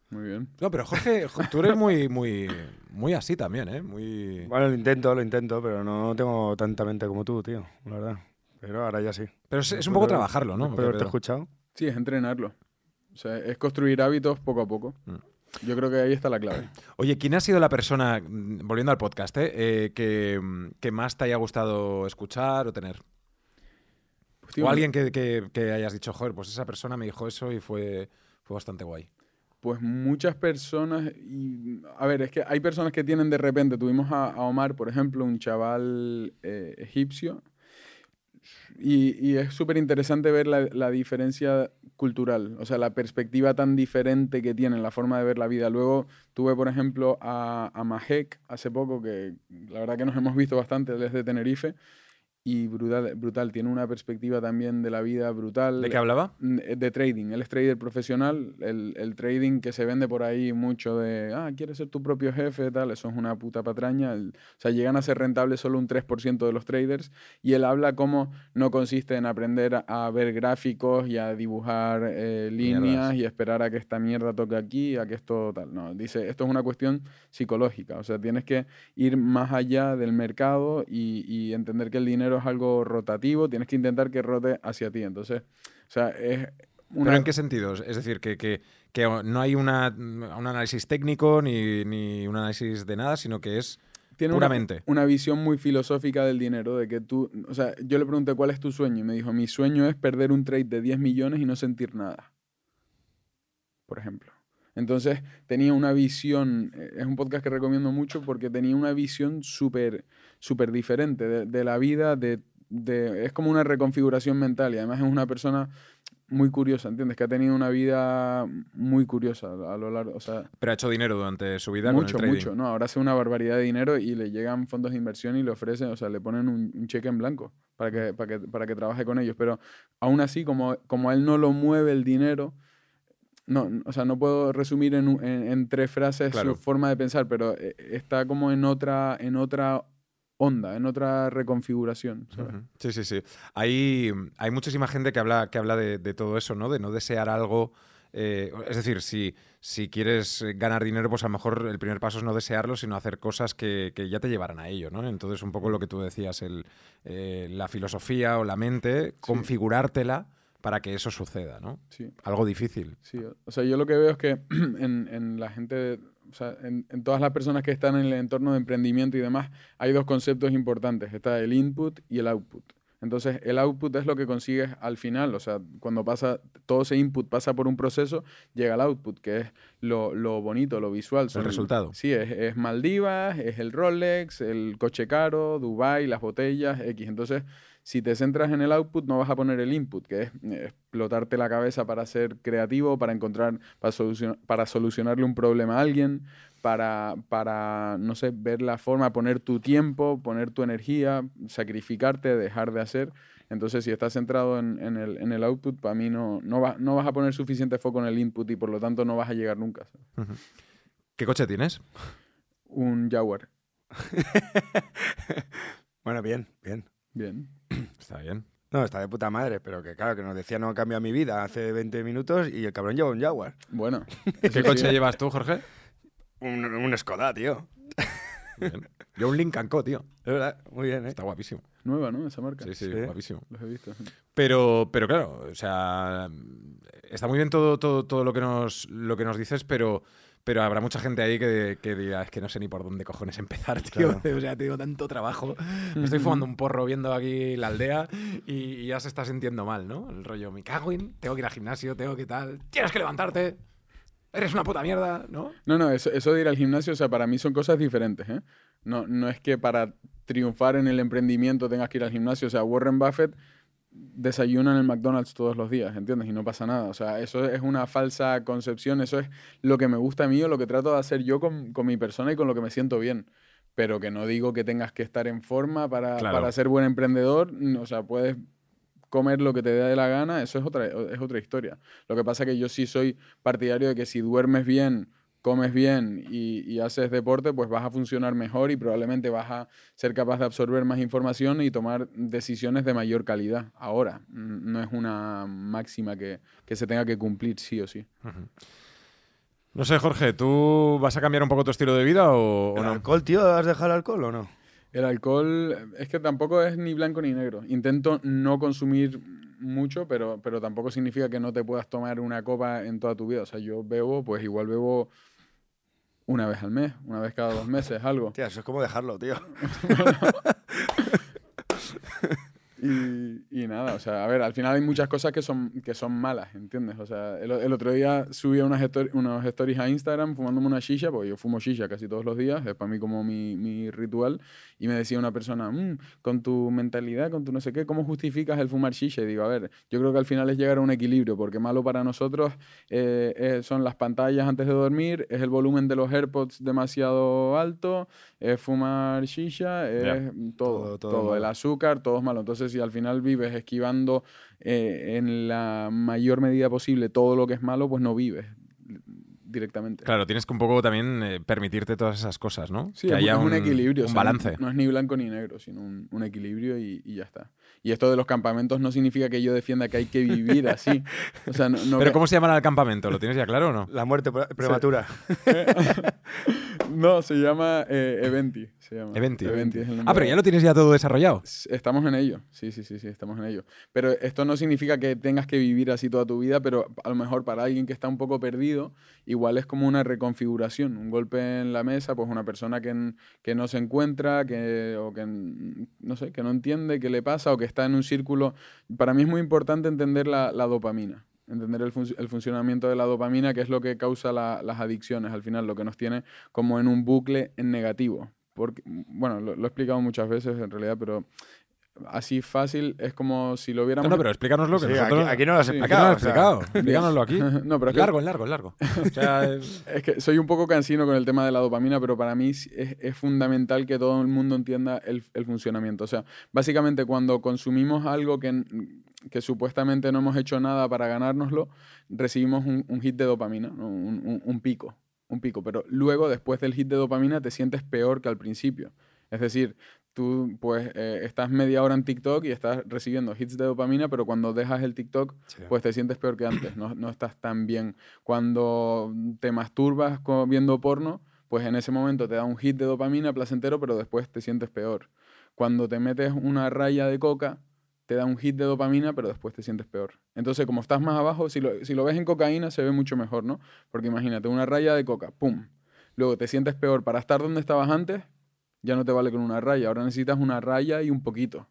Muy bien. No, pero Jorge, jo- tú eres muy, muy, muy así también, ¿eh? Muy... Bueno, lo intento, lo intento, pero no tengo tanta mente como tú, tío, la verdad. Pero ahora ya sí. Pero es, es un poco trabajarlo, ¿no? De haberte Pedro? escuchado. Sí, es entrenarlo. O sea, es construir hábitos poco a poco. Mm. Yo creo que ahí está la clave. Oye, ¿quién ha sido la persona, mm, volviendo al podcast, eh, eh, que, mm, que más te haya gustado escuchar o tener? Pues, tío, o alguien que, que- que hayas dicho, joder, pues esa persona me dijo eso y fue, fue bastante guay. Pues muchas personas, y a ver, es que hay personas que tienen de repente, tuvimos a, a Omar, por ejemplo, un chaval eh, egipcio, y, es súper interesante ver la, la diferencia cultural, o sea, la perspectiva tan diferente que tienen, la forma de ver la vida. Luego tuve, por ejemplo, a, a Mahek hace poco, que la verdad que nos hemos visto bastante, él es de Tenerife, y brutal, brutal, tiene una perspectiva también de la vida brutal. ¿De qué hablaba? Mm, eh, de trading. Él es trader profesional. El, el trading que se vende por ahí mucho de, ah, quieres ser tu propio jefe, tal, eso es una puta patraña. El- o sea, llegan a ser rentables solo un 3% de los traders. Y él habla cómo no consiste en aprender a, a ver gráficos y a dibujar eh, líneas Mierdas. y esperar a que esta mierda toque aquí, a que esto tal. No, dice, esto es una cuestión psicológica. O sea, tienes que ir más allá del mercado y, y entender que el dinero es algo rotativo. Tienes que intentar que rote hacia ti. Entonces, o sea, es... Una, ¿Pero en qué sentido? Es decir, que, que- que no hay una, un análisis técnico ni, ni un análisis de nada, sino que es tiene una- puramente. Una, visión muy filosófica del dinero, de que tú, o sea, yo le pregunté cuál es tu sueño y me dijo, mi sueño es perder un trade de 10 millones y no sentir nada, por ejemplo. Entonces tenía una visión, eh, es un podcast que recomiendo mucho porque tenía una visión súper súper diferente de, de la vida, de, de- es como una reconfiguración mental y además es una persona muy curiosa, ¿entiendes? Que ha tenido una vida muy curiosa a lo largo, o sea, Pero ha hecho dinero durante su vida mucho, con el trading. mucho. No, ahora hace una barbaridad de dinero y le llegan fondos de inversión y le ofrecen, o sea, le ponen un, un cheque en blanco para que, para, que, para que trabaje con ellos. Pero aún así, como, como a él no lo mueve el dinero, no, o sea, no puedo resumir en, en- en tres frases Claro. su forma de pensar, pero eh, está como en otra, en otra onda, en otra reconfiguración. Sí, sí, sí. Hay, hay muchísima gente que habla, que habla de, de todo eso, ¿no? De no desear algo. eh, es decir, si, si quieres eh, ganar dinero, pues a lo mejor el primer paso es no desearlo, sino hacer cosas que, que ya te llevarán a ello, ¿no? Entonces, un poco lo que tú decías, el, eh, la filosofía o la mente, configurártela para que eso suceda, ¿no? Sí. Algo difícil. Sí, o- o sea, yo lo que veo es que en, en la gente, o sea, en, en todas las personas que están en el entorno de emprendimiento y demás, hay dos conceptos importantes. Está el input y el output. Entonces, el output es lo que consigues al final, o sea, cuando pasa, todo ese input pasa por un proceso, llega el output, que es lo, lo bonito, lo visual. son- resultado. Sí, es, es Maldivas, es el Rolex, el coche caro, Dubai, las botellas, X. Entonces, si te centras en el output, no vas a poner el input, que es eh, explotarte la cabeza para ser creativo, para encontrar, para, solucion- para solucionarle un problema a alguien, para, para, no sé, ver la forma, poner tu tiempo, poner tu energía, sacrificarte, dejar de hacer. Entonces, si estás centrado en, en el, en el output, para mí no, no, va- no vas a poner suficiente foco en el input y por lo tanto no vas a llegar nunca. ¿Qué coche tienes? Un Jaguar. Bueno, bien, bien. Bien. Está bien. No, está de puta madre, pero que claro, que nos decía no cambia mi vida hace 20 minutos y el cabrón lleva un Jaguar. Bueno. ¿Qué coche sí. llevas tú, Jorge? Un, un Skoda, tío. Bien. Yo un Lincoln Co, tío. Es verdad, muy bien, ¿eh? Está guapísimo. Nueva, ¿no? Esa marca. Sí, sí, Sí. guapísimo. Los he visto. Pero, pero claro, o sea, está muy bien todo, todo, todo lo que nos, lo que nos dices, pero, pero habrá mucha gente ahí que, que diga, es que no sé ni por dónde cojones empezar, tío. Claro. O sea, tengo tanto trabajo. Me estoy fumando un porro viendo aquí la aldea y, y ya se está sintiendo mal, ¿no? El rollo, me cago en, tengo que ir al gimnasio, tengo que tal, tienes que levantarte, eres una puta mierda, ¿no? No, no, eso, eso de ir al gimnasio, o sea, para mí son cosas diferentes, ¿eh? No, no es que para triunfar en el emprendimiento tengas que ir al gimnasio. O sea, Warren Buffett desayuna en el McDonald's todos los días, ¿entiendes? Y no pasa nada. O sea, eso es una falsa concepción. Eso es lo que me gusta a mí o lo que trato de hacer yo con, con mi persona y con lo que me siento bien. Pero que no digo que tengas que estar en forma para, Claro. para ser buen emprendedor. O sea, puedes comer lo que te dé la gana, eso es otra, es otra historia. Lo que pasa es que yo sí soy partidario de que si duermes bien, comes bien y, y haces deporte, pues vas a funcionar mejor y probablemente vas a ser capaz de absorber más información y tomar decisiones de mayor calidad. Ahora, no es una máxima que, que se tenga que cumplir sí o sí. No sé, Jorge, ¿tú vas a cambiar un poco tu estilo de vida o, o ¿El no? alcohol, tío? ¿Vas a dejar el alcohol o no? El alcohol es que tampoco es ni blanco ni negro. Intento no consumir mucho, pero, pero tampoco significa que no te puedas tomar una copa en toda tu vida. O sea, yo bebo, pues igual bebo una vez al mes, una vez cada dos meses, algo. Tía, eso es como dejarlo, tío. Y, y nada, o sea, a ver, al final hay muchas cosas que son, que son malas, ¿entiendes? O sea, el, el otro día subí unas, unos stories a Instagram fumándome una shisha, porque yo fumo shisha casi todos los días, es para mí como mi, mi ritual, y me decía una persona, "Mm, con tu mentalidad, con tu no sé qué, ¿cómo justificas el fumar shisha? Y digo, a ver, yo creo que al final es llegar a un equilibrio, porque malo para nosotros eh, eh, son las pantallas antes de dormir, es el volumen de los AirPods demasiado alto, es fumar shisha, es Ya. todo, Todo- todo todo, el azúcar, todo es malo. Entonces, si al final vives esquivando eh, en la mayor medida posible todo lo que es malo, pues no vives directamente. Claro, tienes que un poco también eh, permitirte todas esas cosas, ¿no? Sí, que es, un- haya es un, equilibrio. o Un sea, no- balance. No, es ni blanco ni negro, sino un, un equilibrio y, y ya está. Y esto de los campamentos no significa que yo defienda que hay que vivir así. O sea, no, no Pero que- ¿cómo se llama el campamento? ¿Lo tienes ya claro o no? La muerte pre- prematura. No, se llama eh, Eventi. Se llama. Eventi. es el nombre. Ah, pero ya lo tienes ya todo desarrollado. Estamos en ello, sí, sí, sí, sí, estamos en ello. Pero esto no significa que tengas que vivir así toda tu vida, pero a lo mejor para alguien que está un poco perdido, igual es como una reconfiguración, un golpe en la mesa, pues una persona que, que no se encuentra, que, o que, no sé, que no entiende qué le pasa, o que está en un círculo. Para mí es muy importante entender la, la dopamina, entender el, func- el funcionamiento de la dopamina, que es lo que causa la- las adicciones, al final, lo que nos tiene como en un bucle en negativo. Porque, bueno, lo, lo he explicado muchas veces en realidad, pero así fácil es como si lo No, viéramos... no, pero explícanoslo. Que Sí, nosotros... aquí, aquí no lo has Sí. Aquí explicado. no lo has o sea, explicado. Explícanoslo aquí. no, pero es que, Largo, es largo, es largo. O sea, es- es que soy un poco cansino con el tema de la dopamina, pero para mí es, es fundamental que todo el mundo entienda el, el funcionamiento. O sea, básicamente cuando consumimos algo que, que supuestamente no hemos hecho nada para ganárnoslo, recibimos un, un hit de dopamina, un, un- un pico, un pico. Pero luego, después del hit de dopamina, te sientes peor que al principio. Es decir, tú pues eh, estás media hora en TikTok y estás recibiendo hits de dopamina, pero cuando dejas el TikTok, Sí. pues te sientes peor que antes, no, no estás tan bien. Cuando te masturbas viendo porno, pues en ese momento te da un hit de dopamina placentero, pero después te sientes peor. Cuando te metes una raya de coca, te da un hit de dopamina, pero después te sientes peor. Entonces, como estás más abajo, si lo, si lo ves en cocaína, se ve mucho mejor, ¿no? Porque imagínate, una raya de coca, ¡pum! Luego te sientes peor. Para estar donde estabas antes, ya no te vale con una raya. Ahora necesitas una raya y un poquito.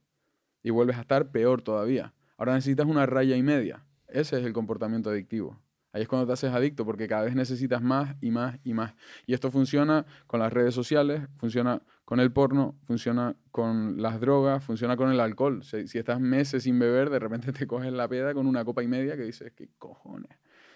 Y vuelves a estar peor todavía. Ahora necesitas una raya y media. Ese es el comportamiento adictivo. Ahí es cuando te haces adicto, porque cada vez necesitas más y más y más. Y esto funciona con las redes sociales, funciona con el porno, funciona con las drogas, funciona con el alcohol. Si, estás meses sin beber, de repente te coges la peda con una copa y media que dices, ¿qué cojones?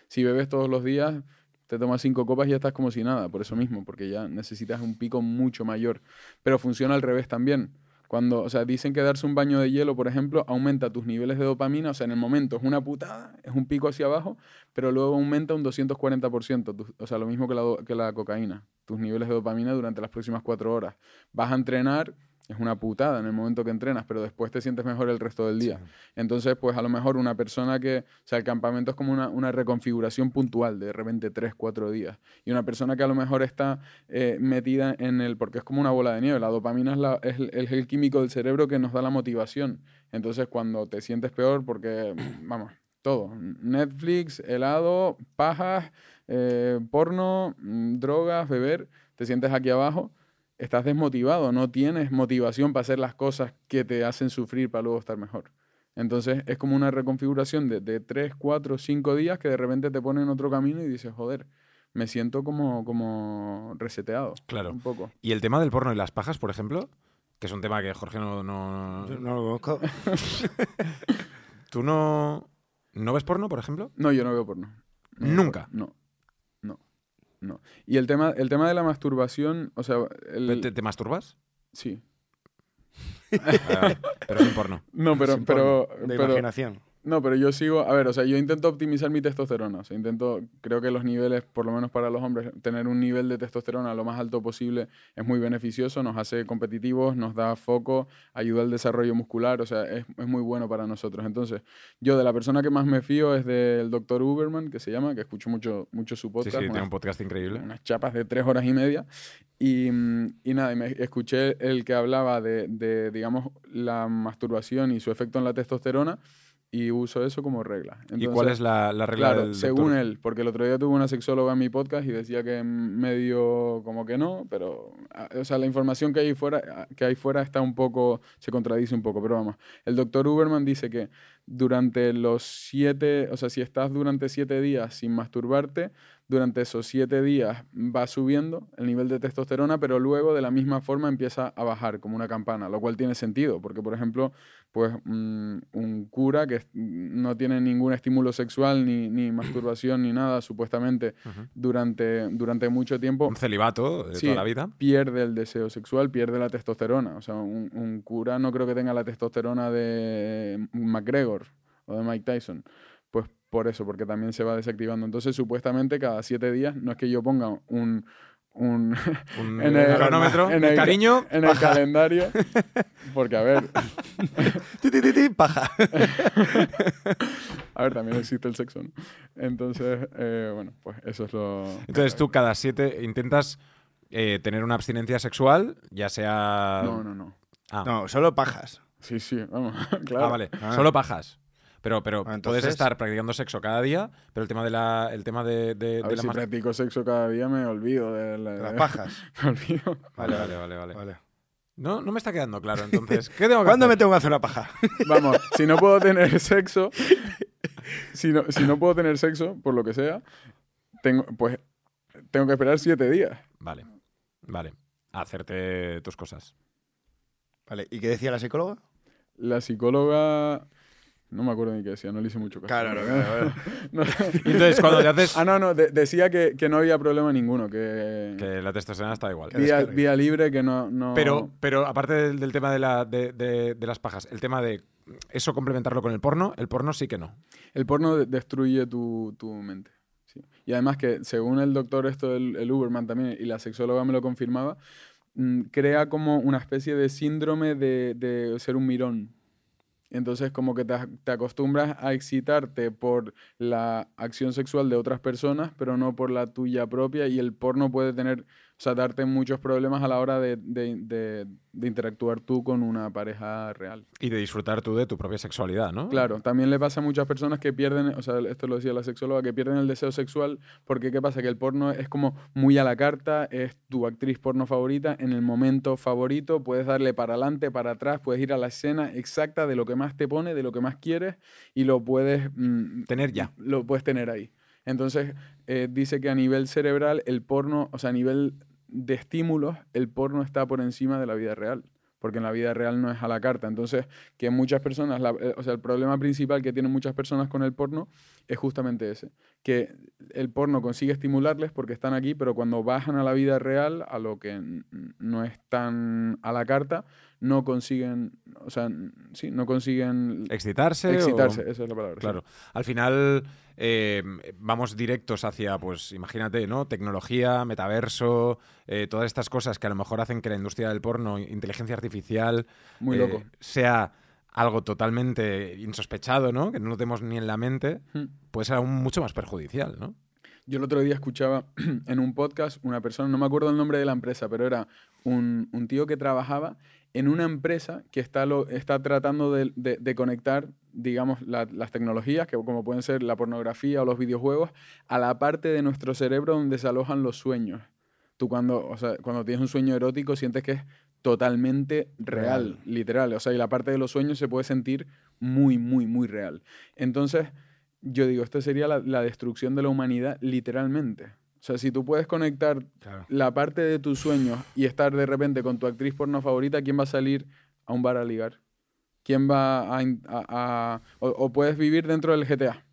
Si bebes todos los días, te tomas cinco copas y ya estás como si nada, por eso mismo, porque ya necesitas un pico mucho mayor. Pero funciona al revés también. Cuando, o sea, dicen que darse un baño de hielo, por ejemplo, aumenta tus niveles de dopamina. O sea, en el momento es una putada, es un pico hacia abajo, pero luego aumenta un 240%. tu- O sea, lo mismo que la, que la cocaína. Tus niveles de dopamina durante las próximas cuatro horas. Vas a entrenar, es una putada en el momento que entrenas, pero después te sientes mejor el resto del día. Entonces, pues a lo mejor una persona que, o sea, el campamento es como una, una reconfiguración puntual, de repente tres, cuatro días. Y una persona que a lo mejor está eh, metida en el, porque es como una bola de nieve, la dopamina es, la- es el- es el químico del cerebro que nos da la motivación. Entonces, cuando te sientes peor, porque, vamos, todo, Netflix, helado, pajas, eh, porno, mm, drogas, beber, te sientes aquí abajo estás desmotivado, no tienes motivación para hacer las cosas que te hacen sufrir para luego estar mejor. Entonces es como una reconfiguración de, de 3, 4, 5 días que de repente te pone en otro camino y dices, joder, me siento como, como reseteado. Claro. Un poco. Y el tema del porno y las pajas, por ejemplo, que es un tema que Jorge no... no- Yo no lo conozco. ¿Tú no, no ves porno, por ejemplo? No, yo no veo porno. No ¿Nunca? no, no. Y el tema, el tema de la masturbación, o sea, el- ¿Te, te masturbas? sí. Ah, pero sin porno. No, pero, Sin pero, porno, de pero, imaginación. No, pero yo sigo, a ver, o sea, yo intento optimizar mi testosterona, o sea, intento, creo que los niveles, por lo menos para los hombres, tener un nivel de testosterona lo más alto posible es muy beneficioso, nos hace competitivos, nos da foco, ayuda al desarrollo muscular, o sea, es, es muy bueno para nosotros. Entonces, yo de la persona que más me fío es del doctor Uberman, que se llama, que escucho mucho, mucho su Sí, podcast. sí, tiene unas- un podcast increíble. unas chapas de tres horas y media. Y, y nada, y me escuché el que hablaba de, de, digamos, la masturbación y su efecto en la testosterona y uso eso como regla. ¿Y cuál es la, la regla Claro, del según doctor? él, porque el otro día tuve una sexóloga en mi podcast y decía que medio como que no, pero, ah, o sea, la información que hay fuera, que hay fuera está un poco, se contradice un poco, pero vamos. El doctor Uberman dice que durante los siete, o sea, si estás durante siete días sin masturbarte, durante esos siete días va subiendo el nivel de testosterona, pero luego de la misma forma empieza a bajar como una campana, lo cual tiene sentido, porque por ejemplo, pues mm, un cura que es- no tiene ningún estímulo sexual ni, ni masturbación ni nada, supuestamente, durante, durante mucho tiempo, Un celibato de Sí. toda la vida. pierde el deseo sexual, pierde la testosterona. O sea, un, un cura no creo que tenga la testosterona de McGregor o de Mike Tyson. Por eso, porque también se va desactivando. Entonces, supuestamente, cada siete días, no es que yo ponga un, un Un En el- cronómetro. en el- cariño. en el calendario, porque a ver, paja. a ver, también existe el sexo, ¿no? Entonces, eh, bueno, pues eso es lo... Entonces tú cada siete intentas eh, tener una abstinencia sexual, ya sea... No, no, no. Ah, No, solo pajas. Sí, sí, vamos, claro. Ah, vale. Ah. Solo pajas. Pero, pero Ah, puedes estar practicando sexo cada día, pero el tema de la, el tema de, de- A de ver, la si mas- practico sexo cada día me olvido de, la- Las pajas. me olvido. Vale, vale, vale, vale. Vale. No, no me está quedando claro, entonces. ¿Qué tengo que ¿Cuándo me tengo que hacer una paja? Vamos, si no puedo tener sexo, si no, si no puedo tener sexo, por lo que sea, tengo, pues tengo que esperar siete días. Vale, vale. A hacerte tus cosas. Vale, ¿y qué decía la psicóloga? La psicóloga, no me acuerdo ni qué decía, no le hice mucho caso. Claro, claro, claro. No. Entonces cuando te haces... Ah, no, no, de- decía que, que no había problema ninguno, que, Que la testosterona está igual. Vía, vía libre, que no... no... Pero, pero aparte del, del tema de, la, de, de- de las pajas, el tema de eso complementarlo con el porno, el porno sí que no. El porno de- destruye tu, tu mente. sí. Y además que, según el doctor esto, el, el Uberman también, y la sexóloga me lo confirmaba, mm, crea como una especie de síndrome de, de ser un mirón. Entonces, como que te, ac- te acostumbras a excitarte por la acción sexual de otras personas, pero no por la tuya propia, y el porno puede tener, o sea, darte muchos problemas a la hora de, de- de- de interactuar tú con una pareja real. Y de disfrutar tú de tu propia sexualidad, ¿no? Claro, también le pasa a muchas personas que pierden, o sea, esto lo decía la sexóloga, que pierden el deseo sexual porque ¿qué pasa? Que el porno es como muy a la carta, es tu actriz porno favorita, en el momento favorito, puedes darle para adelante, para atrás, puedes ir a la escena exacta de lo que más te pone, de lo que más quieres y lo puedes... mm, Tener ya. Lo puedes tener ahí. Entonces, eh, dice que a nivel cerebral, el porno, o sea, a nivel de estímulos, el porno está por encima de la vida real. Porque en la vida real no es a la carta. Entonces, que muchas personas, eh, o sea, el problema principal que tienen muchas personas con el porno es justamente ese. Que el porno consigue estimularles porque están aquí, pero cuando bajan a la vida real, a lo que no es tan a la carta, no consiguen, o sea, sí, no consiguen Excitarse. o- excitarse. Esa es la palabra. sí. Claro. Al final eh, vamos directos hacia, pues imagínate, ¿no? Tecnología, metaverso, eh, todas estas cosas que a lo mejor hacen que la industria del porno, inteligencia artificial, Muy eh, loco. sea algo totalmente insospechado, ¿no? Que no lo tenemos ni en la mente, Hmm. puede ser aún mucho más perjudicial, ¿no? Yo el otro día escuchaba en un podcast una persona, no me acuerdo el nombre de la empresa, pero era un, un tío que trabajaba en una empresa que está, lo, está tratando de, de- de conectar, digamos, la- las tecnologías, que como pueden ser la pornografía o los videojuegos, a la parte de nuestro cerebro donde se alojan los sueños. Tú cuando, o sea, cuando tienes un sueño erótico sientes que es totalmente real, literal. O sea, y la parte de los sueños se puede sentir muy, muy, muy real. Entonces, yo digo, esto sería la, la destrucción de la humanidad literalmente. O sea, si tú puedes conectar Claro. la parte de tus sueños y estar de repente con tu actriz porno favorita, ¿quién va a salir a un bar a ligar? ¿Quién va a... in- a- a- o, o puedes vivir dentro del GTA.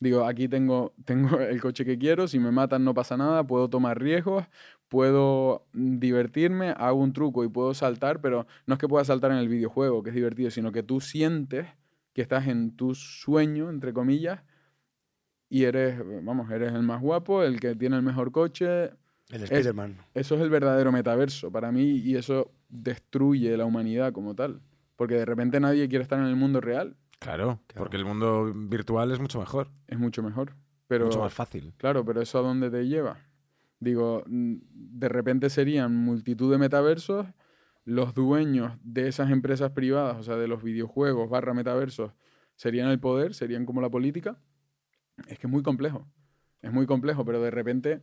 Digo, aquí tengo, tengo el coche que quiero, si me matan no pasa nada, puedo tomar riesgos, puedo mm, divertirme, hago un truco y puedo saltar, pero no es que pueda saltar en el videojuego, que es divertido, sino que tú sientes que estás en tu sueño, entre comillas, y eres, vamos, eres el más guapo, el que tiene el mejor coche. El Spider-Man. Eso es el verdadero metaverso para mí y eso destruye la humanidad como tal. Porque de repente nadie quiere estar en el mundo real. Claro, porque el mundo virtual es mucho mejor, Es mucho mejor. Pero, mucho más fácil. Claro, pero ¿eso a dónde te lleva? Digo, de repente serían multitud de metaversos, los dueños de esas empresas privadas, o sea, de los videojuegos barra metaversos, serían el poder, serían como la política. Es que es muy complejo, es muy complejo, pero de repente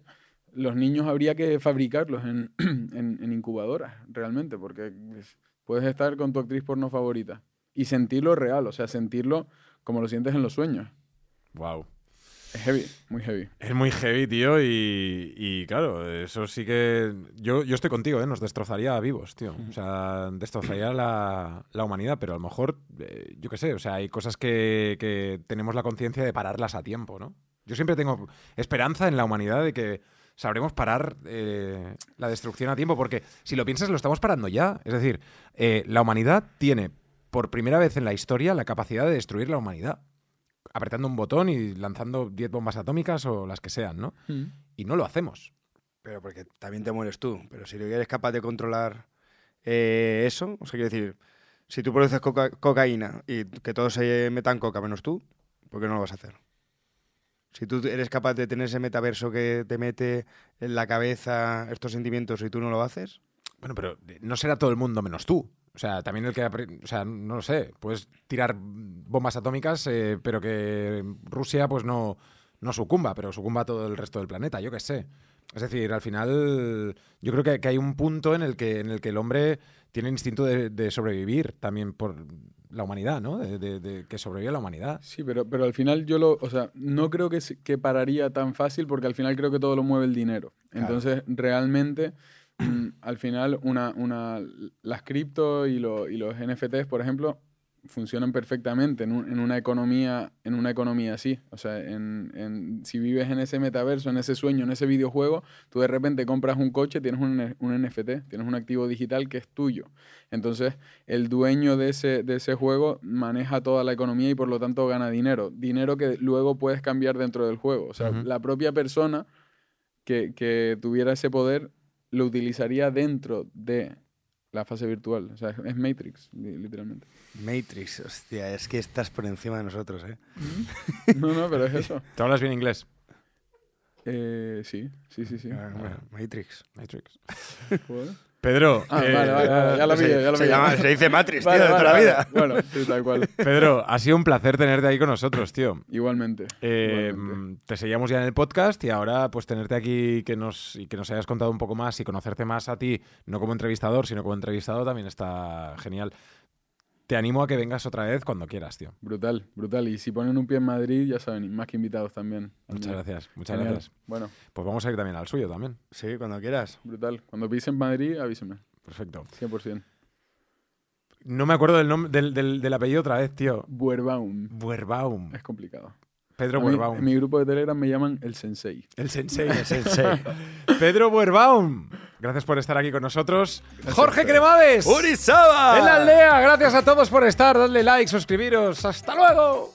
los niños habría que fabricarlos en, en- incubadoras, realmente, porque es- puedes estar con tu actriz porno favorita y sentirlo real, o sea, sentirlo como lo sientes en los sueños. Wow. Es heavy, muy heavy. Es muy heavy, tío, y, claro, eso sí que... Yo, yo estoy contigo, ¿eh? Nos destrozaría vivos, tío. O sea, destrozaría la, la humanidad, pero a lo mejor, eh, yo qué sé, o sea, hay cosas que, que tenemos la conciencia de pararlas a tiempo, ¿no? Yo siempre tengo esperanza en la humanidad de que sabremos parar eh, la destrucción a tiempo, porque si lo piensas, lo estamos parando ya. Es decir, eh, la humanidad tiene, por primera vez en la historia, la capacidad de destruir la humanidad. Apretando un botón y lanzando 10 bombas atómicas o las que sean, ¿no? Y no lo hacemos. Pero porque también te mueres tú. Pero si eres capaz de controlar eh, eso, o sea, quiero decir, si tú produces coca- cocaína y que todos se metan coca menos tú, ¿por qué no lo vas a hacer? Si tú eres capaz de tener ese metaverso que te mete en la cabeza estos sentimientos y tú no lo haces, Bueno, pero no será todo el mundo menos tú. O sea, también el que... O sea, no lo sé. Puedes tirar bombas atómicas, eh, pero que Rusia pues no, no sucumba, pero sucumba todo el resto del planeta, yo qué sé. Es decir, al final yo creo que, que hay un punto en el que, en el que el hombre tiene instinto de, de sobrevivir también por la humanidad, ¿no? De, de- de que sobreviva la humanidad. Sí, pero, pero al final yo lo, o sea, no creo que, que pararía tan fácil porque al final creo que todo lo mueve el dinero. Claro. Entonces, realmente, al final, una, una, las cripto y, lo- y los NFTs, por ejemplo, funcionan perfectamente en, un- en una economía, en una economía así. O sea, en, en- si vives en ese metaverso, en ese sueño, en ese videojuego, tú de repente compras un coche, tienes un, un NFT, tienes un activo digital que es tuyo. Entonces, el dueño de ese, de ese juego maneja toda la economía y por lo tanto gana dinero. Dinero que luego puedes cambiar dentro del juego. O sea, la propia persona que, que tuviera ese poder lo utilizaría dentro de la fase virtual. O sea, es- Matrix, li- literalmente. Matrix, hostia, es que estás por encima de nosotros, ¿eh? No, no, pero es eso. ¿Te hablas bien inglés? Eh, sí, sí, sí, sí. Ah, bueno, Matrix. Matrix. Joder. Pedro. Ah, eh, vale, vale, vale, ya lo se, pillo, ya lo se pillo. llama- se dice Matrix, tío, de toda la vida. Bueno, sí, tal cual. Pedro, ha sido un placer tenerte ahí con nosotros, tío. Igualmente. Eh, igualmente. te seguíamos ya en el podcast y ahora pues tenerte aquí que nos, y que nos hayas contado un poco más y conocerte más a ti, no como entrevistador, sino como entrevistado, también está genial. Te animo a que vengas otra vez cuando quieras, tío. Brutal, brutal. Y si ponen un pie en Madrid, ya saben, más que invitados también. Muchas mío. gracias, muchas Genial. gracias. Bueno, Pues vamos a ir también al suyo también. Sí, cuando quieras. brutal. Cuando pisen Madrid, avíseme. Perfecto. 100%. No me acuerdo del, nombre del, del- del apellido otra vez, tío. Buerbaum. Buerbaum. Es complicado. Pedro mí- Buerbaum. en mi grupo de Telegram me llaman el Sensei. El sensei. El sensei. Pedro Buerbaum. Gracias por estar aquí con nosotros. Jorge. Cremades. ¡Urizaba! En la aldea. Gracias a todos por estar. Dadle like, suscribiros. Hasta luego.